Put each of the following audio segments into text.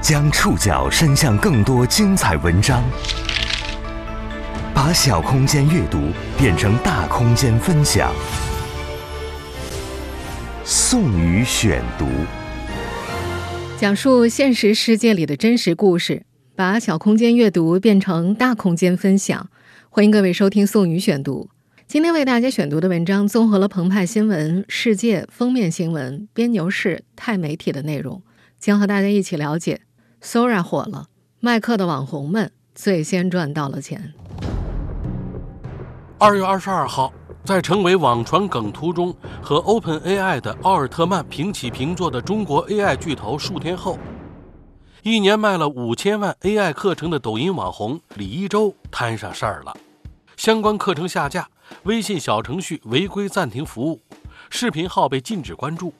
将触角伸向更多精彩文章，把小空间阅读变成大空间分享。宋宇选读，讲述现实世界里的真实故事，把小空间阅读变成大空间分享。欢迎各位收听宋宇选读。今天为大家选读的文章综合了澎湃新闻、世界封面新闻、编牛市、钛媒体的内容，将和大家一起了解 Sora 火了，麦克的网红们最先赚到了钱。二月二十二号，在成为网传梗图中和 OpenAI 的奥尔特曼平起平坐的中国 AI 巨头数天后，一年卖了五千万 AI 课程的抖音网红李一舟摊上事儿了，相关课程下架。微信小程序违规暂停服务，视频号被禁止关注。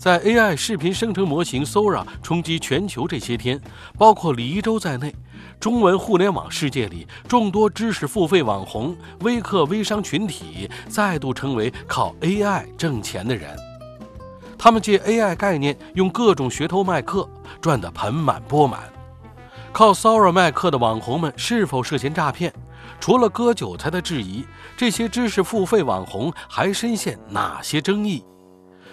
在 AI 视频生成模型 Sora 冲击全球这些天，包括李一舟在内，中文互联网世界里众多知识付费网红、微客微商群体再度成为靠 AI 挣钱的人。他们借 AI 概念，用各种噱头卖课，赚得盆满钵满。靠 Sora 卖课的网红们是否涉嫌诈骗？除了割韭菜的质疑，这些知识付费网红还深陷哪些争议？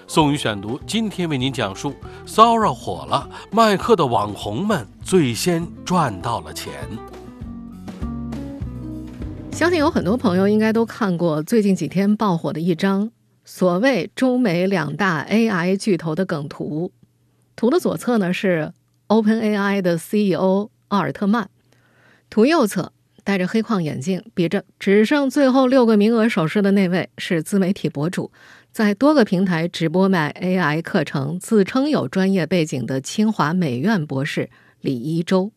宋宇选读今天为您讲述：Sora 火了，卖课的网红们最先赚到了钱。相信有很多朋友应该都看过最近几天爆火的一张所谓中美两大 AI 巨头的梗图。图的左侧呢是 OpenAI 的 CEO 奥尔特曼，图右侧。戴着黑框眼镜，比着只剩最后六个名额手势的那位是自媒体博主，在多个平台直播卖 AI 课程，自称有专业背景的清华美院博士李一舟。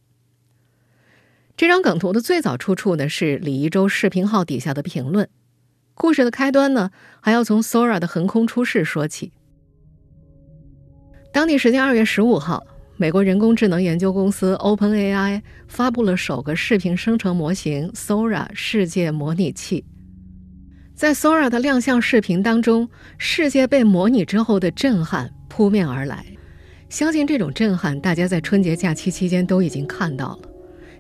这张梗图的最早出处呢是李一舟视频号底下的评论。故事的开端呢还要从 Sora 的横空出世说起。当地时间二月十五号。美国人工智能研究公司 OpenAI 发布了首个视频生成模型 Sora 世界模拟器。在 Sora 的亮相视频当中，世界被模拟之后的震撼扑面而来。相信这种震撼，大家在春节假期期间都已经看到了。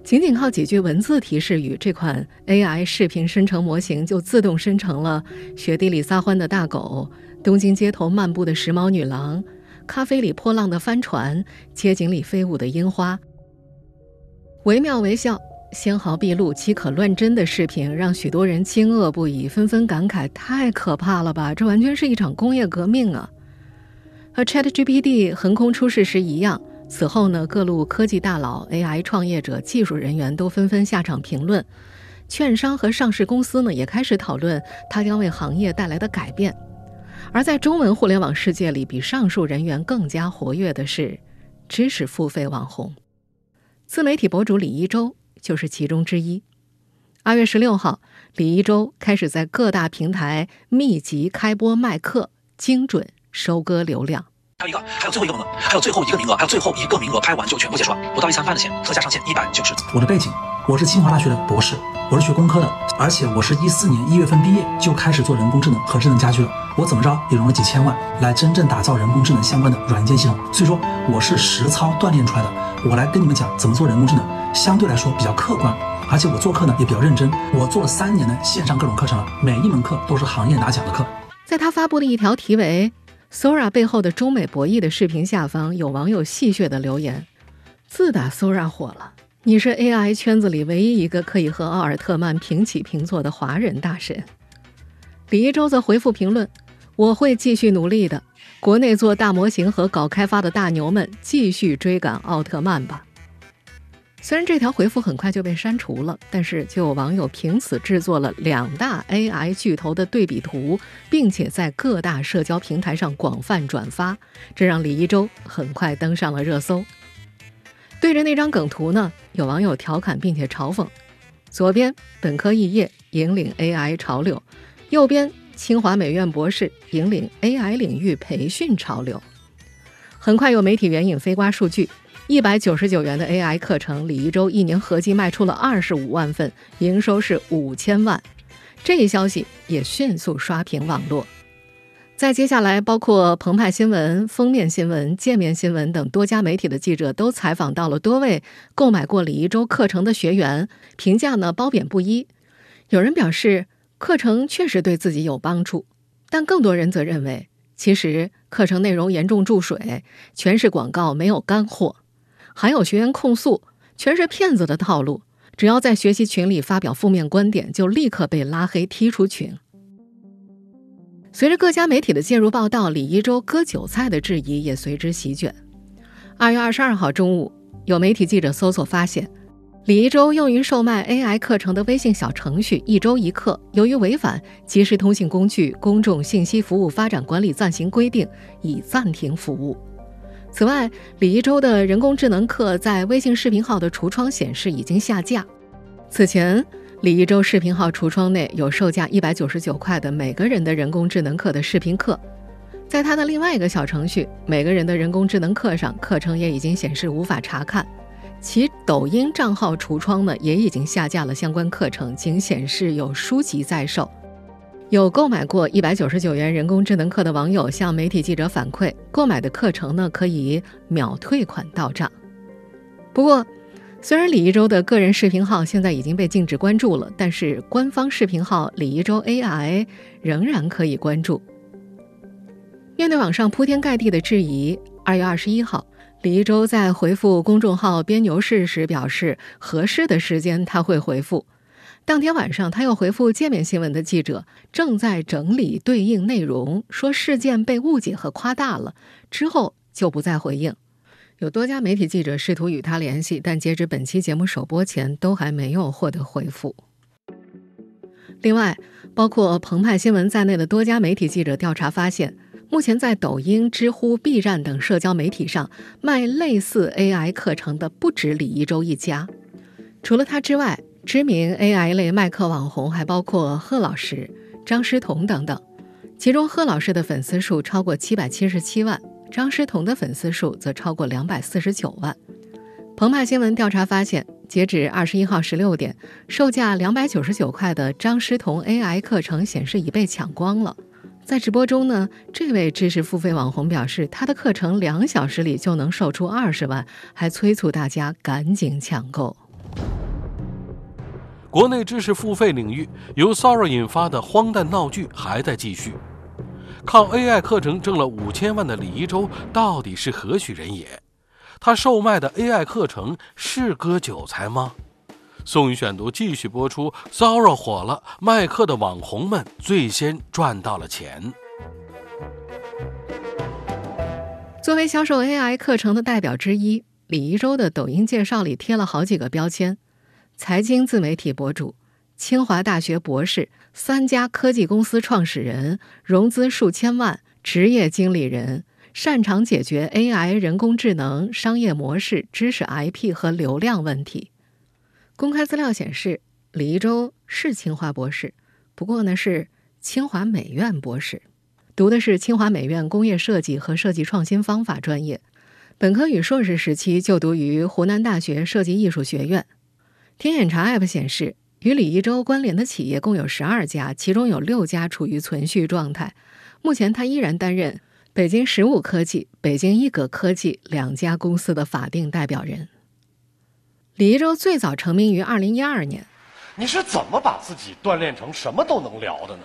仅仅靠几句文字提示语，这款 AI 视频生成模型就自动生成了雪地里撒欢的大狗、东京街头漫步的时髦女郎。咖啡里破浪的帆船，街景里飞舞的樱花，惟妙惟肖、纤毫毕露、岂可乱真的视频，让许多人惊愕不已，纷纷感慨：太可怕了吧！这完全是一场工业革命啊！和 ChatGPT 横空出世时一样，此后呢，各路科技大佬、AI 创业者、技术人员都纷纷下场评论，券商和上市公司呢，也开始讨论它将为行业带来的改变。而在中文互联网世界里，比上述人员更加活跃的是知识付费网红，自媒体博主李一舟就是其中之一。二月十六号，李一舟开始在各大平台密集开播卖课，精准收割流量。还有一个，还有最后一个名额，还有最后一个名额，还有最后一个名额，拍完就全部结束了。不到一餐饭的钱，特价上线一百九十。我的背景，我是清华大学的博士，我是学工科的，而且我是一四年一月份毕业就开始做人工智能和智能家居了。我怎么着也融了几千万来真正打造人工智能相关的软件系统。所以说我是实操锻炼出来的。我来跟你们讲怎么做人工智能，相对来说比较客观，而且我做课呢也比较认真。我做了三年的线上各种课程了，每一门课都是行业拿奖的课。在他发布的一条题为。Sora 背后的中美博弈的视频下方，有网友戏谑的留言：“自打 Sora 火了，你是 AI 圈子里唯一一个可以和奥尔特曼平起平坐的华人大神。”李一舟则回复评论：“我会继续努力的，国内做大模型和搞开发的大牛们继续追赶奥特曼吧。”虽然这条回复很快就被删除了，但是就有网友凭此制作了两大 AI 巨头的对比图，并且在各大社交平台上广泛转发，这让李一舟很快登上了热搜。对着那张梗图呢，有网友调侃并且嘲讽：左边本科肄业引领 AI 潮流，右边清华美院博士引领 AI 领域培训潮流。很快有媒体援引飞瓜数据。一百九十九元的 AI 课程，李一舟一年合计卖出了二十五万份，营收是五千万。这一消息也迅速刷屏网络。在接下来，包括澎湃新闻、封面新闻、界面新闻等多家媒体的记者都采访到了多位购买过李一舟课程的学员，评价呢褒贬不一。有人表示课程确实对自己有帮助，但更多人则认为，其实课程内容严重注水，全是广告，没有干货。还有学员控诉，全是骗子的套路，只要在学习群里发表负面观点，就立刻被拉黑踢出群。随着各家媒体的介入报道，李一舟割韭菜的质疑也随之席卷。二月二十二号中午，有媒体记者搜索发现，李一舟用于售卖 AI 课程的微信小程序“一周一课”，由于违反《即时通信工具公众信息服务发展管理暂行规定》，已暂停服务。此外，李一舟的人工智能课在微信视频号的橱窗显示已经下架。此前。李一舟视频号橱窗内有售价一百九十九块的每个人的人工智能课的视频课，在他的另外一个小程序“每个人的人工智能课”上，课程也已经显示无法查看。其抖音账号橱窗呢，也已经下架了相关课程，仅显示有书籍在售。有购买过一百九十九元人工智能课的网友向媒体记者反馈，购买的课程呢可以秒退款到账。不过，虽然李一舟的个人视频号现在已经被禁止关注了，但是官方视频号李一舟 AI 仍然可以关注。面对网上铺天盖地的质疑，二月二十一号，李一舟在回复公众号“编牛市”时表示，合适的时间他会回复。当天晚上，他又回复界面新闻的记者，正在整理对应内容，说事件被误解和夸大了，之后就不再回应。有多家媒体记者试图与他联系，但截止本期节目首播前，都还没有获得回复。另外，包括澎湃新闻在内的多家媒体记者调查发现，目前在抖音、知乎、B 站等社交媒体上卖类似 AI 课程的不止李一舟一家。除了他之外，知名 AI 类卖课网红还包括贺老师、张诗彤等等，其中贺老师的粉丝数超过七百七十七万。张诗彤的粉丝数则超过两百四十九万。澎湃新闻调查发现，截止二十一号十六点，售价两百九十九块的张诗彤 AI 课程显示已被抢光了。在直播中呢，这位知识付费网红表示，他的课程两小时里就能售出二十万，还催促大家赶紧抢购。国内知识付费领域由 Sora 引发的荒诞闹剧还在继续。靠 AI 课程挣了五千万的李一舟到底是何许人也？他售卖的 AI 课程是割韭菜吗？宋宇选读继续播出。Sora 火了，卖课的网红们最先赚到了钱。作为销售 AI 课程的代表之一，李一舟的抖音介绍里贴了好几个标签：财经自媒体博主。清华大学博士，三家科技公司创始人，融资数千万，职业经理人，擅长解决 AI 人工智能商业模式、知识 IP 和流量问题。公开资料显示，李一舟是清华博士，不过呢是清华美院博士，读的是清华美院工业设计和设计创新方法专业，本科与硕士时期就读于湖南大学设计艺术学院。天眼查 App 显示。与李一舟关联的企业共有十二家，其中有六家处于存续状态。目前，他依然担任北京十五科技、北京一格科技两家公司的法定代表人。李一舟最早成名于二零一二年。你是怎么把自己锻炼成什么都能聊的呢？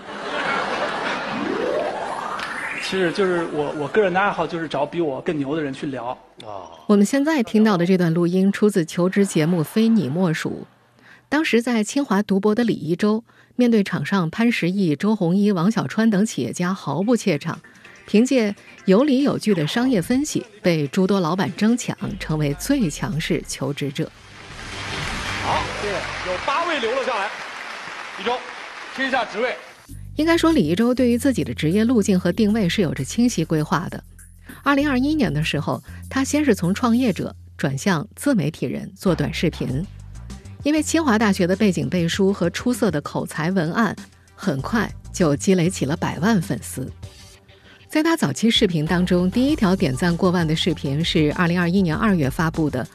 其实就是我我个人的爱好就是找比我更牛的人去聊啊。我们现在听到的这段录音出自求职节目《非你莫属》。当时在清华读博的李一舟，面对场上潘石屹、周鸿祎、王小川等企业家，毫不怯场，凭借有理有据的商业分析，被诸多老板争抢，成为最强势求职者。好，谢谢。有八位留了下来。一周，听一下职位。应该说，李一舟对于自己的职业路径和定位是有着清晰规划的。二零二一年的时候，他先是从创业者转向自媒体人，做短视频。因为清华大学的背景背书和出色的口才文案，很快就积累起了百万粉丝。在他早期视频当中，第一条点赞过万的视频是2021年2月发布的。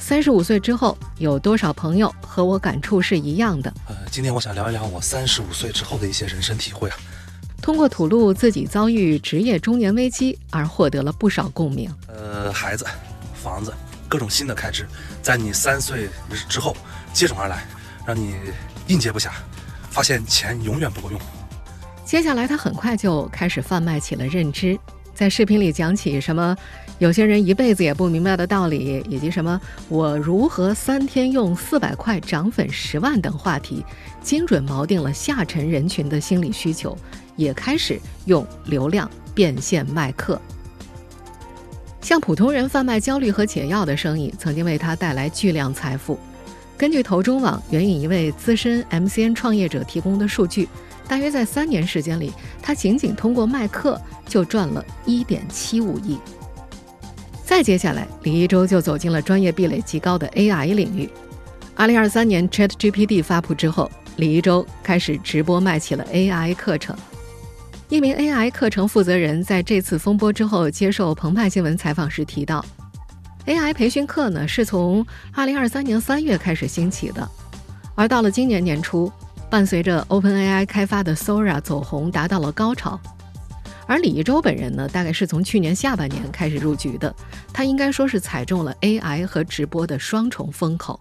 三十五岁之后，有多少朋友和我感触是一样的？呃，今天我想聊一聊我三十五岁之后的一些人生体会啊。通过吐露自己遭遇职业中年危机而获得了不少共鸣。呃，孩子、房子，各种新的开支，在你三岁之后接踵而来，让你应接不暇，发现钱永远不够用。接下来，他很快就开始贩卖起了认知，在视频里讲起什么有些人一辈子也不明白的道理，以及什么我如何三天用四百块涨粉十万等话题，精准锚定了下沉人群的心理需求，也开始用流量变现卖课。向普通人贩卖焦虑和解药的生意，曾经为他带来巨量财富。根据投中网援引一位资深 MCN 创业者提供的数据。大约在三年时间里，他仅仅通过卖课就赚了一点七五亿。再接下来，李一舟就走进了专业壁垒极高的 AI 领域。二零二三年 ChatGPT 发布之后，李一舟开始直播卖起了 AI 课程。一名 AI 课程负责人在这次风波之后接受澎湃新闻采访时提到，AI 培训课呢是从二零二三年三月开始兴起的，而到了今年年初。伴随着 OpenAI 开发的 Sora 走红，达到了高潮。而李一舟本人呢，大概是从去年下半年开始入局的，他应该说是踩中了 AI 和直播的双重风口。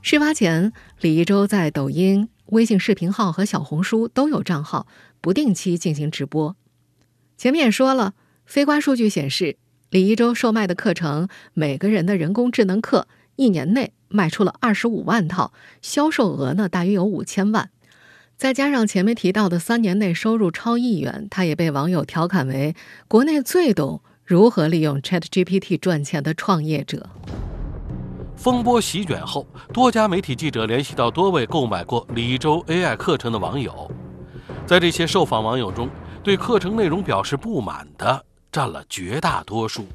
事发前，李一舟在抖音、微信视频号和小红书都有账号，不定期进行直播。前面也说了，飞瓜数据显示，李一舟售卖的课程，每个人的人工智能课，一年内。卖出了二十五万套，销售额呢大约有五千万，再加上前面提到的三年内收入超亿元，他也被网友调侃为国内最懂如何利用 ChatGPT 赚钱的创业者。风波席卷后，多家媒体记者联系到多位购买过李一舟 AI 课程的网友，在这些受访网友中，对课程内容表示不满的占了绝大多数。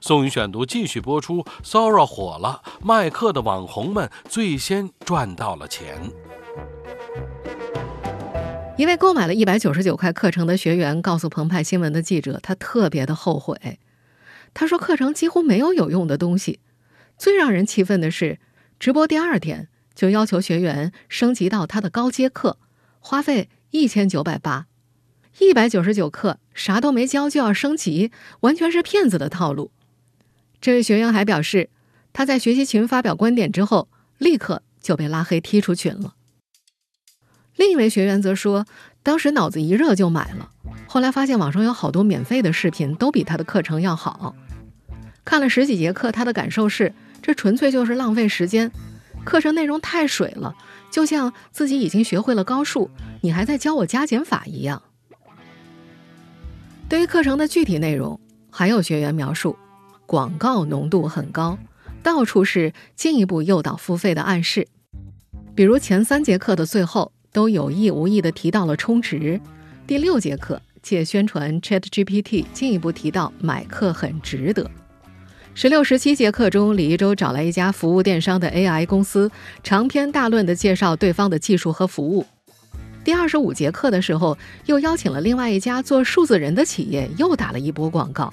宋宇选读继续播出。Sora 火了，卖课的网红们最先赚到了钱。一位购买了一百九十九块课程的学员告诉澎湃新闻的记者，他特别的后悔。他说，课程几乎没有有用的东西。最让人气愤的是，直播第二天就要求学员升级到他的高阶课，花费一千九百八，一百九十九课啥都没教就要升级，完全是骗子的套路。这位学员还表示，他在学习群发表观点之后，立刻就被拉黑踢出群了。另一位学员则说，当时脑子一热就买了，后来发现网上有好多免费的视频都比他的课程要好。看了十几节课，他的感受是，这纯粹就是浪费时间，课程内容太水了，就像自己已经学会了高数，你还在教我加减法一样。对于课程的具体内容，还有学员描述。广告浓度很高，到处是进一步诱导付费的暗示。比如前三节课的最后都有意无意地提到了充值，第六节课借宣传 ChatGPT 进一步提到买课很值得。十六、十七节课中，李一舟找来一家服务电商的 AI 公司，长篇大论地介绍对方的技术和服务。第二十五节课的时候，又邀请了另外一家做数字人的企业，又打了一波广告。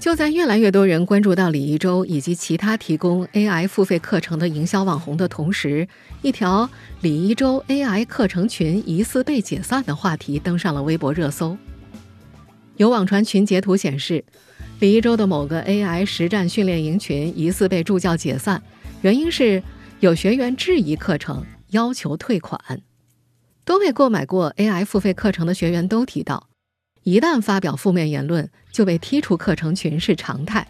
就在越来越多人关注到李一舟以及其他提供 AI 付费课程的营销网红的同时，一条李一舟 AI 课程群疑似被解散的话题登上了微博热搜。有网传群截图显示，李一舟的某个 AI 实战训练营群疑似被助教解散，原因是有学员质疑课程，要求退款。多位购买过 AI 付费课程的学员都提到。一旦发表负面言论，就被踢出课程群是常态。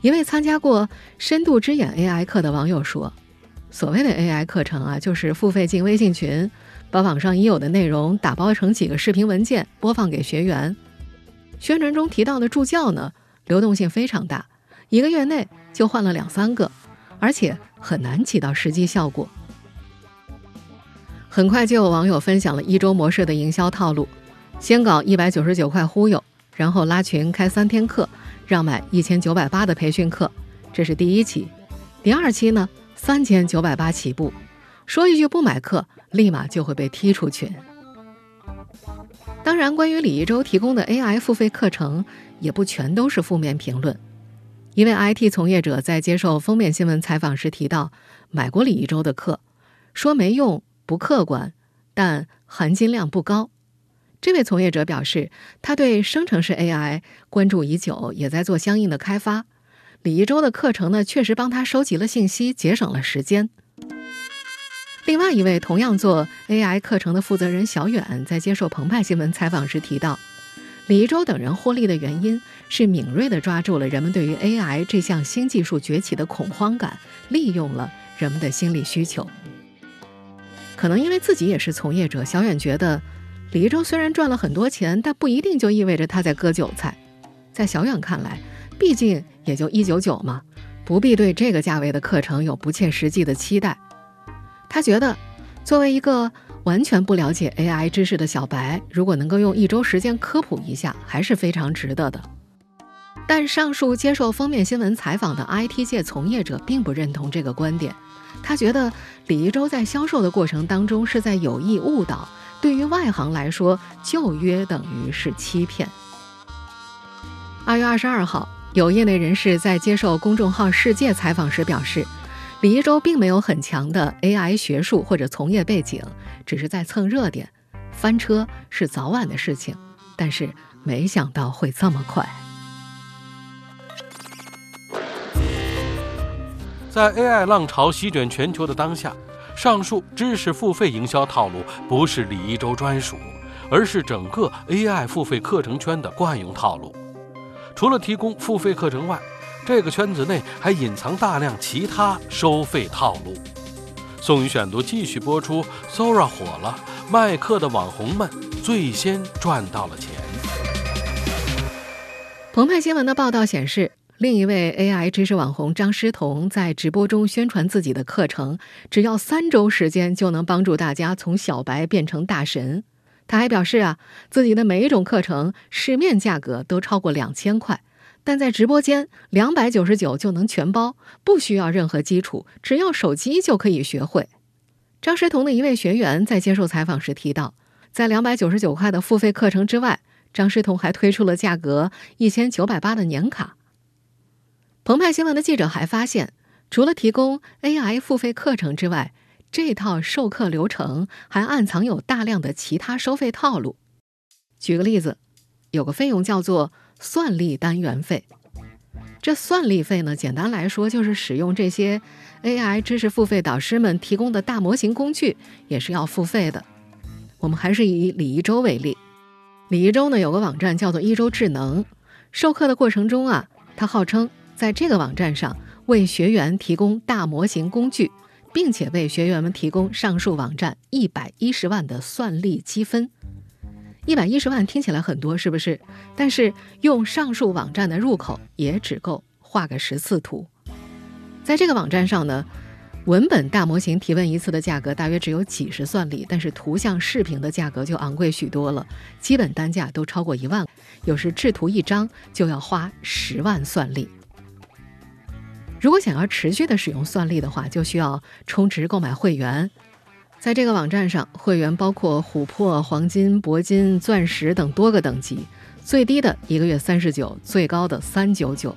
一位参加过深度之眼 AI 课的网友说：“所谓的 AI 课程啊，就是付费进微信群，把网上已有的内容打包成几个视频文件播放给学员。宣传中提到的助教呢，流动性非常大，一个月内就换了两三个，而且很难起到实际效果。”很快就有网友分享了一周模式的营销套路。先搞一百九十九块忽悠，然后拉群开三天课，让买一千九百八的培训课，这是第一期。第二期呢，三千九百八起步，说一句不买课，立马就会被踢出群。当然，关于李一舟提供的 AI 付费课程，也不全都是负面评论。一位 IT 从业者在接受封面新闻采访时提到，买过李一舟的课，说没用、不客观，但含金量不高。这位从业者表示，他对生成式 AI 关注已久，也在做相应的开发。李一舟的课程呢，确实帮他收集了信息，节省了时间。另外一位同样做 AI 课程的负责人小远，在接受澎湃新闻采访时提到，李一舟等人获利的原因是敏锐地抓住了人们对于 AI 这项新技术崛起的恐慌感，利用了人们的心理需求。可能因为自己也是从业者，小远觉得。李一舟虽然赚了很多钱，但不一定就意味着他在割韭菜。在小远看来，毕竟也就一九九嘛，不必对这个价位的课程有不切实际的期待。他觉得，作为一个完全不了解 AI 知识的小白，如果能够用一周时间科普一下，还是非常值得的。但上述接受封面新闻采访的 IT 界从业者并不认同这个观点，他觉得李一舟在销售的过程当中是在有意误导。对于外行来说，就约等于是欺骗。二月二十二号，有业内人士在接受公众号“世界”采访时表示，李一舟并没有很强的 AI 学术或者从业背景，只是在蹭热点，翻车是早晚的事情。但是没想到会这么快。在 AI 浪潮席卷全球的当下。上述知识付费营销套路不是李一舟专属，而是整个 AI 付费课程圈的惯用套路。除了提供付费课程外，这个圈子内还隐藏大量其他收费套路。宋宇选读继续播出：Sora 火了，卖课的网红们最先赚到了钱。澎湃新闻的报道显示。另一位 AI 知识网红张诗彤在直播中宣传自己的课程，只要三周时间就能帮助大家从小白变成大神。他还表示啊，自己的每一种课程市面价格都超过两千块，但在直播间两百九十九就能全包，不需要任何基础，只要手机就可以学会。张诗彤的一位学员在接受采访时提到，在两百九十九块的付费课程之外，张诗彤还推出了价格一千九百八的年卡。澎湃新闻的记者还发现，除了提供 AI 付费课程之外，这套授课流程还暗藏有大量的其他收费套路。举个例子，有个费用叫做算力单元费。这算力费呢，简单来说就是使用这些 AI 知识付费导师们提供的大模型工具，也是要付费的。我们还是以李一舟为例，李一舟呢有个网站叫做一舟智能，授课的过程中啊，他号称。在这个网站上为学员提供大模型工具，并且为学员们提供上述网站一百一十万的算力积分。一百一十万听起来很多，是不是？但是用上述网站的入口也只够画个十次图。在这个网站上呢，文本大模型提问一次的价格大约只有几十算力，但是图像视频的价格就昂贵许多了，基本单价都超过一万，有时制图一张就要花十万算力。如果想要持续的使用算力的话，就需要充值购买会员。在这个网站上，会员包括琥珀、黄金、铂金、钻石等多个等级，最低的一个月三十九，最高的三九九。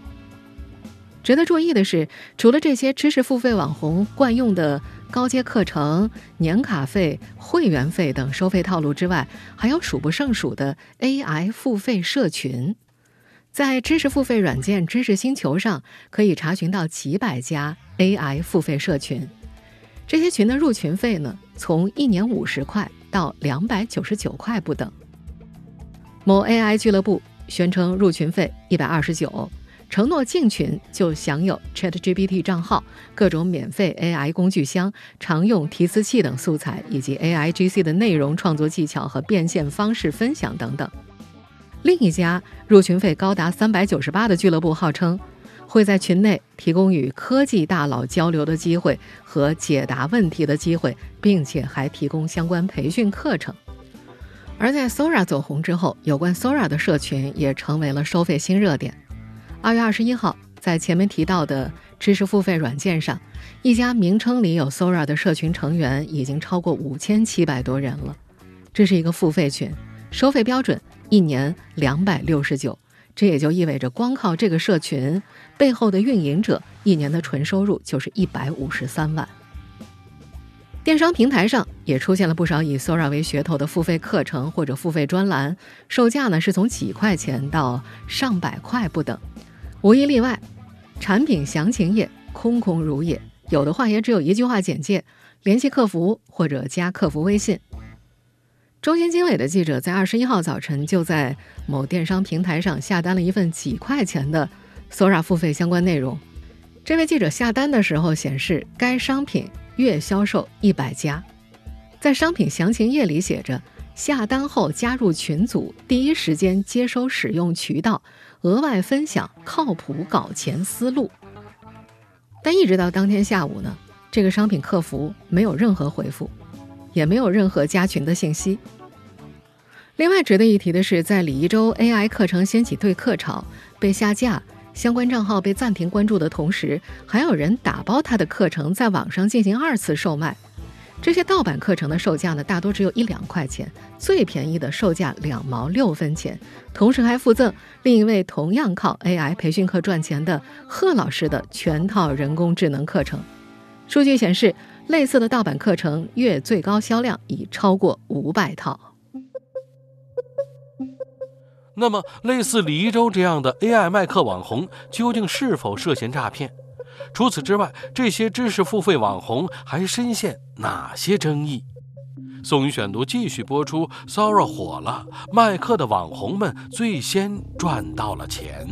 值得注意的是，除了这些知识付费网红惯用的高阶课程、年卡费、会员费等收费套路之外，还有数不胜数的 AI 付费社群。在知识付费软件知识星球上，可以查询到几百家 AI 付费社群。这些群的入群费呢，从一年五十块到两百九十九块不等。某 AI 俱乐部宣称入群费一百二十九，承诺进群就享有 ChatGPT 账号、各种免费 AI 工具箱、常用提词器等素材，以及 AIGC 的内容创作技巧和变现方式分享等等。另一家入群费高达三百九十八的俱乐部号称，会在群内提供与科技大佬交流的机会和解答问题的机会，并且还提供相关培训课程。而在 Sora 走红之后，有关 Sora 的社群也成为了收费新热点。二月二十一号，在前面提到的知识付费软件上，一家名称里有 Sora 的社群成员已经超过五千七百多人了。这是一个付费群，收费标准。一年两百六十九，这也就意味着，光靠这个社群背后的运营者一年的纯收入就是一百五十三万。电商平台上也出现了不少以 Sora 为噱头的付费课程或者付费专栏，售价呢是从几块钱到上百块不等，无一例外，产品详情页空空如也，有的话也只有一句话简介：联系客服或者加客服微信。中新经纬的记者在二十一号早晨就在某电商平台上下单了一份几块钱的 Sora 付费相关内容。这位记者下单的时候显示，该商品。月销售一百家，在商品详情页里写着：下单后加入群组，第一时间接收使用渠道，额外分享靠谱搞钱思路。但一直到当天下午呢，这个商品客服没有任何回复，也没有任何加群的信息。另外值得一提的是，在李一舟 AI 课程掀起对课潮，被下架。相关账号被暂停关注的同时，还有人打包他的课程在网上进行二次售卖。这些盗版课程的售价呢，大多只有一两块钱，最便宜的售价两毛六分钱。同时还附赠另一位同样靠 AI 培训课赚钱的贺老师的全套人工智能课程。数据显示，类似的盗版课程月最高销量已超过五百套。那么，类似李一舟这样的 AI 卖课网红，究竟是否涉嫌诈骗？除此之外，这些知识付费网红还深陷哪些争议？宋宇选读继续播出。Sora 火了，卖课的网红们最先赚到了钱。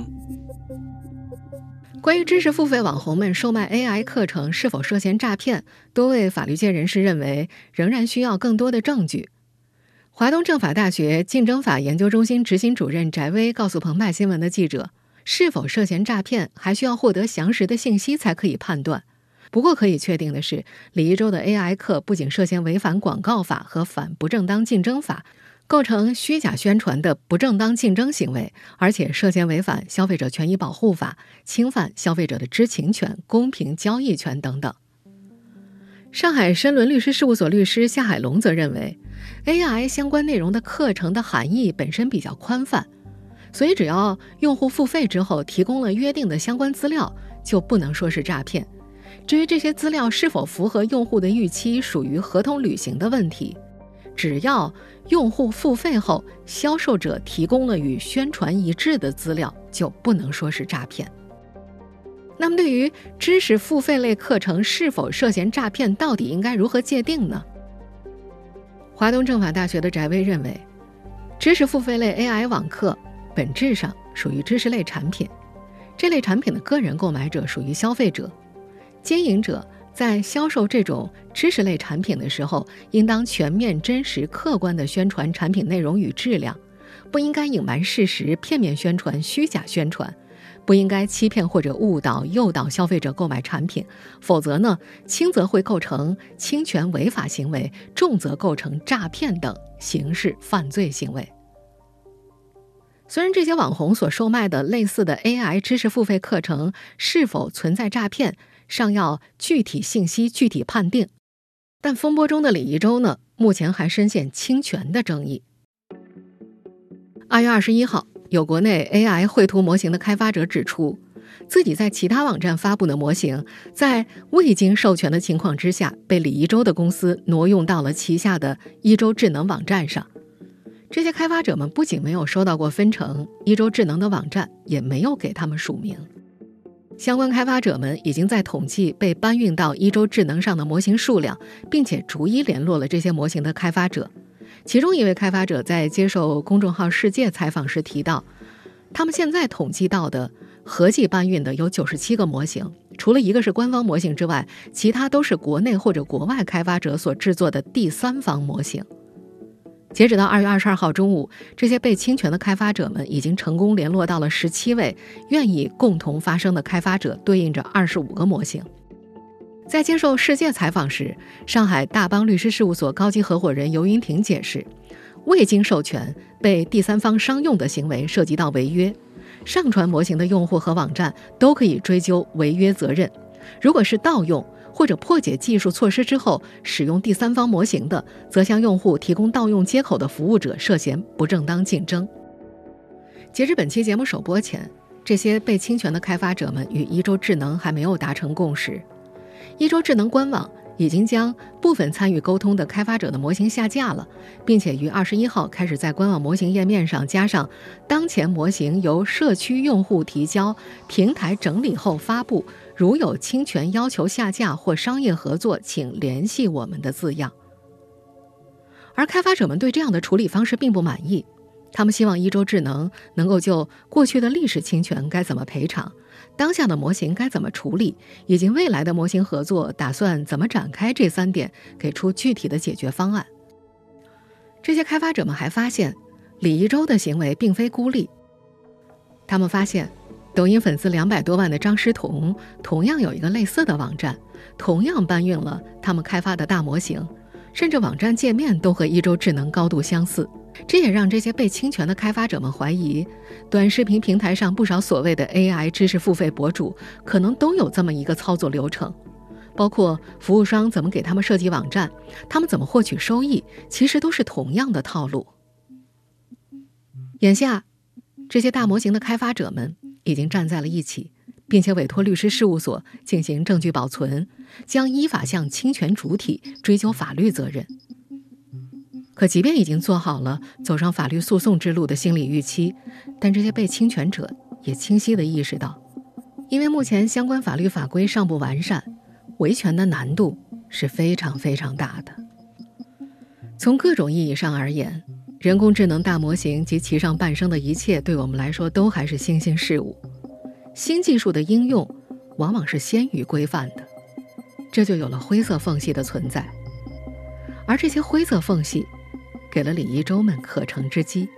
关于知识付费网红们售卖 AI 课程是否涉嫌诈骗，多位法律界人士认为，仍然需要更多的证据。华东政法大学竞争法研究中心执行主任翟威告诉澎湃新闻的记者：“是否涉嫌诈骗，还需要获得详实的信息才可以判断。不过可以确定的是，李一舟的 AI 课不仅涉嫌违反广告法和反不正当竞争法，构成虚假宣传的不正当竞争行为，而且涉嫌违反消费者权益保护法，侵犯消费者的知情权、公平交易权等等。”上海申伦律师事务所律师夏海龙则认为，AI 相关内容的课程的含义本身比较宽泛，所以只要用户付费之后提供了约定的相关资料，就不能说是诈骗。至于这些资料是否符合用户的预期，属于合同履行的问题，只要用户付费后，销售者提供了与宣传一致的资料，就不能说是诈骗。那么，对于知识付费类课程是否涉嫌诈骗，到底应该如何界定呢？华东政法大学的翟威认为，知识付费类 AI 网课本质上属于知识类产品，这类产品的个人购买者属于消费者，经营者在销售这种知识类产品的时候，应当全面、真实、客观地宣传产品内容与质量，不应该隐瞒事实、片面宣传、虚假宣传。不应该欺骗或者误导、诱导消费者购买产品，否则呢，轻则会构成侵权违法行为，重则构成诈骗等刑事犯罪行为。虽然这些网红所售卖的类似的 AI 知识付费课程是否存在诈骗，尚要具体信息具体判定，但风波中的李一舟呢，目前还深陷侵权的争议。二月二十一号。有国内 AI 绘图模型的开发者指出，自己在其他网站发布的模型，在未经授权的情况之下，被李一舟的公司挪用到了旗下的一周智能网站上。这些开发者们不仅没有收到过分成，一周智能的网站也没有给他们署名。相关开发者们已经在统计被搬运到一周智能上的模型数量，并且逐一联络了这些模型的开发者。其中一位开发者在接受公众号“世界”采访时提到，他们现在统计到的合计搬运的有九十七个模型，除了一个是官方模型之外，其他都是国内或者国外开发者所制作的第三方模型。截止到二月二十二号中午，这些被侵权的开发者们已经成功联络到了十七位愿意共同发声的开发者，对应着二十五个模型。在接受世界采访时，上海大邦律师事务所高级合伙人尤云婷解释，未经授权被第三方商用的行为涉及到违约，上传模型的用户和网站都可以追究违约责任。如果是盗用或者破解技术措施之后使用第三方模型的，则向用户提供盗用接口的服务者涉嫌不正当竞争。截至本期节目首播前，这些被侵权的开发者们与一周智能还没有达成共识。一周智能官网已经将部分参与沟通的开发者的模型下架了，并且于二十一号开始在官网模型页面上加上“当前模型由社区用户提交，平台整理后发布，如有侵权要求下架或商业合作，请联系我们”的字样。而开发者们对这样的处理方式并不满意，他们希望一周智能能够就过去的历史侵权该怎么赔偿。当下的模型该怎么处理，以及未来的模型合作打算怎么展开，这三点给出具体的解决方案。这些开发者们还发现，李一舟的行为并非孤立。他们发现，抖音粉丝两百多万的张诗彤同样有一个类似的网站，同样搬运了他们开发的大模型，甚至网站界面都和一周智能高度相似。这也让这些被侵权的开发者们怀疑，短视频平台上不少所谓的 AI 知识付费博主，可能都有这么一个操作流程，包括服务商怎么给他们设计网站，他们怎么获取收益，其实都是同样的套路。眼下，这些大模型的开发者们已经站在了一起，并且委托律师事务所进行证据保存，将依法向侵权主体追究法律责任。可即便已经做好了走上法律诉讼之路的心理预期，但这些被侵权者也清晰地意识到，因为目前相关法律法规尚不完善，维权的难度是非常非常大的。从各种意义上而言，人工智能大模型及其上伴生的一切，对我们来说都还是新兴事物。新技术的应用往往是先于规范的，这就有了灰色缝隙的存在，而这些灰色缝隙。给了李一舟们可乘之机。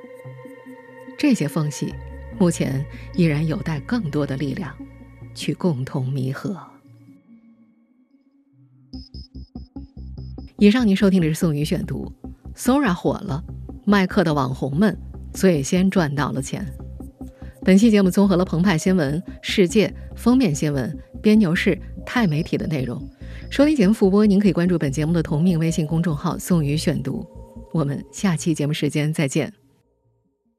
这些缝隙，目前依然有待更多的力量去共同弥合。以上您收听的是宋宇选读，Sora 火了，卖课的网红们最先赚到了钱。本期节目综合了澎湃新闻、世界封面新闻、边牛市、钛媒体的内容。收听节目复播，您可以关注本节目的同名微信公众号“宋宇选读”。我们下期节目时间再见。